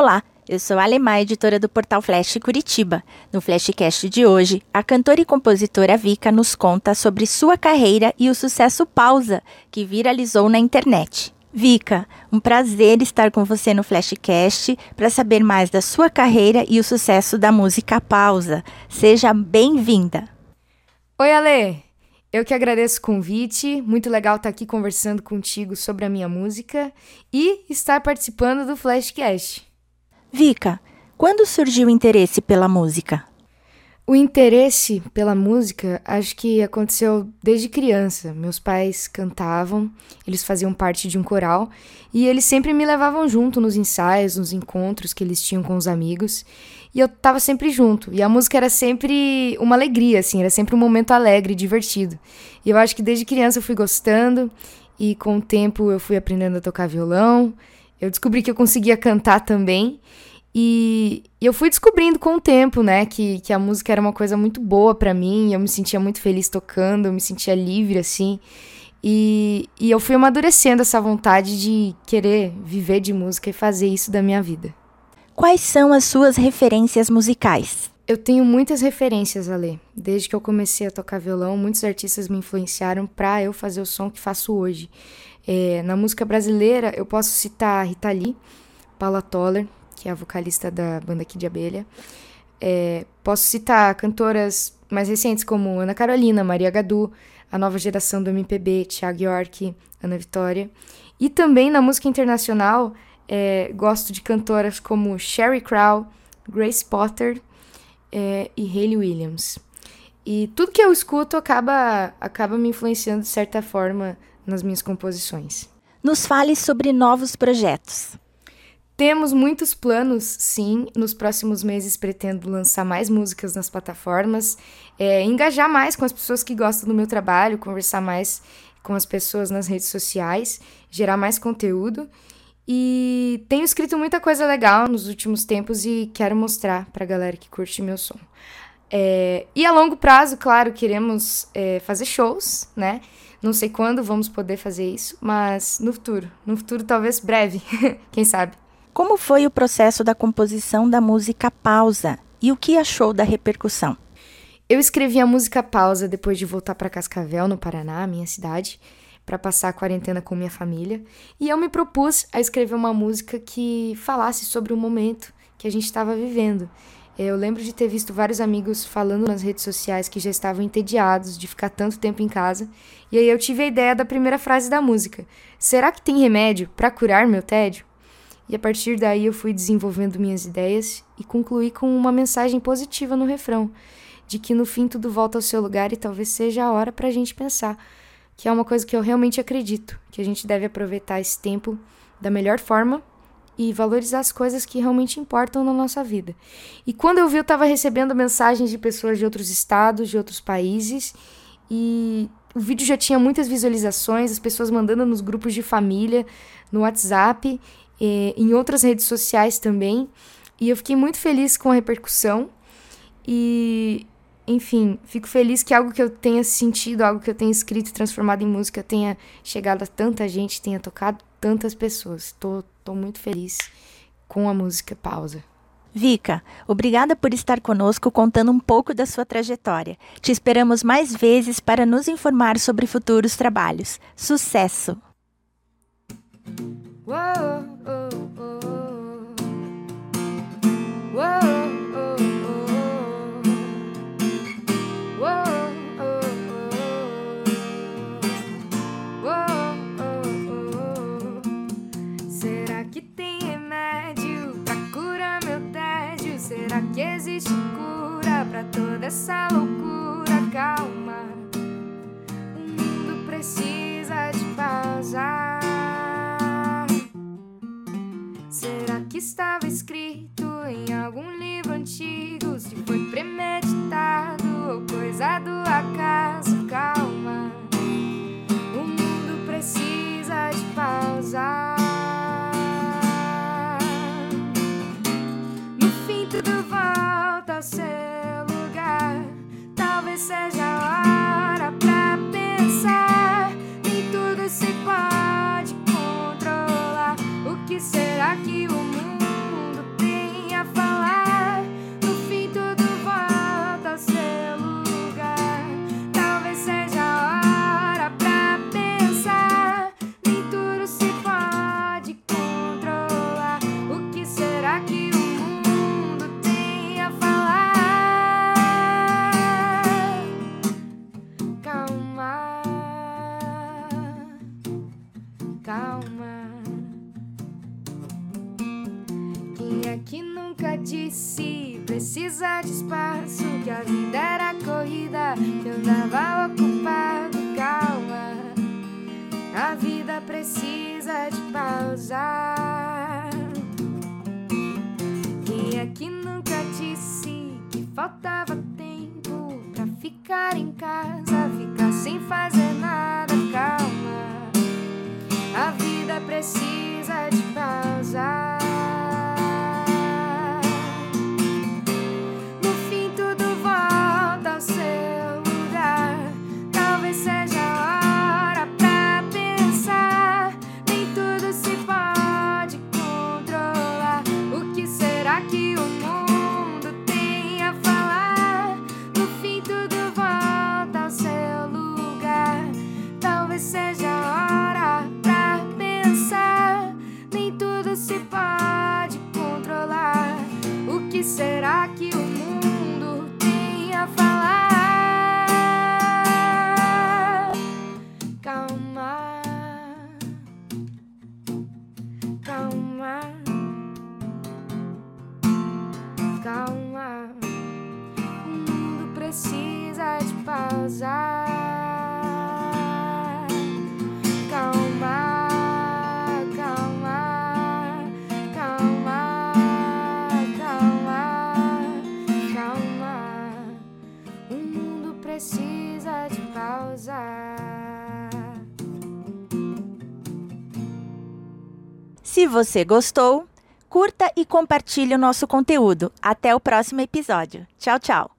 Olá, eu sou a Alemã, editora do portal Flash Curitiba. No Flashcast de hoje, a cantora e compositora Vika nos conta sobre sua carreira e o sucesso Pausa, que viralizou na internet. Vika, um prazer estar com você no Flashcast para saber mais da sua carreira e o sucesso da música Pausa. Seja bem-vinda. Oi, Ale! Eu que agradeço o convite, muito legal estar aqui conversando contigo sobre a minha música e estar participando do Flashcast. Vika, quando surgiu o interesse pela música? O interesse pela música acho que aconteceu desde criança. Meus pais cantavam, eles faziam parte de um coral e eles sempre me levavam junto nos ensaios, nos encontros que eles tinham com os amigos. E eu tava sempre junto. E a música era sempre uma alegria, assim, era sempre um momento alegre, divertido. E eu acho que desde criança eu fui gostando e com o tempo eu fui aprendendo a tocar violão. Eu descobri que eu conseguia cantar também. E, eu fui descobrindo com o tempo, né, que, que a música era uma coisa muito boa para mim, eu me sentia muito feliz tocando, eu me sentia livre, assim. E, e eu fui amadurecendo essa vontade de querer viver de música e fazer isso da minha vida. Quais são as suas referências musicais? Eu tenho muitas referências a ler. Desde que eu comecei a tocar violão, muitos artistas me influenciaram para eu fazer o som que faço hoje. É, na música brasileira, eu posso citar Rita Lee, Paula Toller, que é a vocalista da banda de Abelha. É, posso citar cantoras mais recentes como Ana Carolina, Maria Gadu, a nova geração do MPB, Thiago York, Ana Vitória. E também na música internacional, é, gosto de cantoras como Sherry Crow, Grace Potter é, e Hayley Williams. E tudo que eu escuto acaba, acaba me influenciando de certa forma nas minhas composições. Nos fale sobre novos projetos. Temos muitos planos, sim. Nos próximos meses pretendo lançar mais músicas nas plataformas, é, engajar mais com as pessoas que gostam do meu trabalho, conversar mais com as pessoas nas redes sociais, gerar mais conteúdo. E tenho escrito muita coisa legal nos últimos tempos e quero mostrar pra galera que curte meu som. É, e a longo prazo, claro, queremos é, fazer shows, né? Não sei quando vamos poder fazer isso, mas no futuro. No futuro, talvez breve, quem sabe. Como foi o processo da composição da música Pausa e o que achou da repercussão? Eu escrevi a música Pausa depois de voltar para Cascavel, no Paraná, minha cidade, para passar a quarentena com minha família, e eu me propus a escrever uma música que falasse sobre o momento que a gente estava vivendo. Eu lembro de ter visto vários amigos falando nas redes sociais que já estavam entediados de ficar tanto tempo em casa, e aí eu tive a ideia da primeira frase da música: Será que tem remédio para curar meu tédio? E a partir daí eu fui desenvolvendo minhas ideias e concluí com uma mensagem positiva no refrão, de que no fim tudo volta ao seu lugar e talvez seja a hora para a gente pensar, que é uma coisa que eu realmente acredito, que a gente deve aproveitar esse tempo da melhor forma e valorizar as coisas que realmente importam na nossa vida. E quando eu vi, eu estava recebendo mensagens de pessoas de outros estados, de outros países, e o vídeo já tinha muitas visualizações, as pessoas mandando nos grupos de família, no WhatsApp, é, em outras redes sociais também. E eu fiquei muito feliz com a repercussão. E, enfim, fico feliz que algo que eu tenha sentido, algo que eu tenha escrito e transformado em música tenha chegado a tanta gente, tenha tocado tantas pessoas. Tô, tô muito feliz com a música Pausa. Vika, obrigada por estar conosco contando um pouco da sua trajetória. Te esperamos mais vezes para nos informar sobre futuros trabalhos. Sucesso! Whoa. Coisa do acaso? Calma, o mundo precisa de pausar. No fim, tudo volta ao seu lugar. Talvez seja É que nunca disse precisa de espaço? Que a vida era corrida, que eu andava ocupado. Calma, a vida precisa de pausa. Quem é que nunca disse que faltava tempo pra ficar em casa, ficar sem fazer nada? Calma, a vida precisa precisa de pausa. Se você gostou, curta e compartilhe o nosso conteúdo. Até o próximo episódio. Tchau, tchau.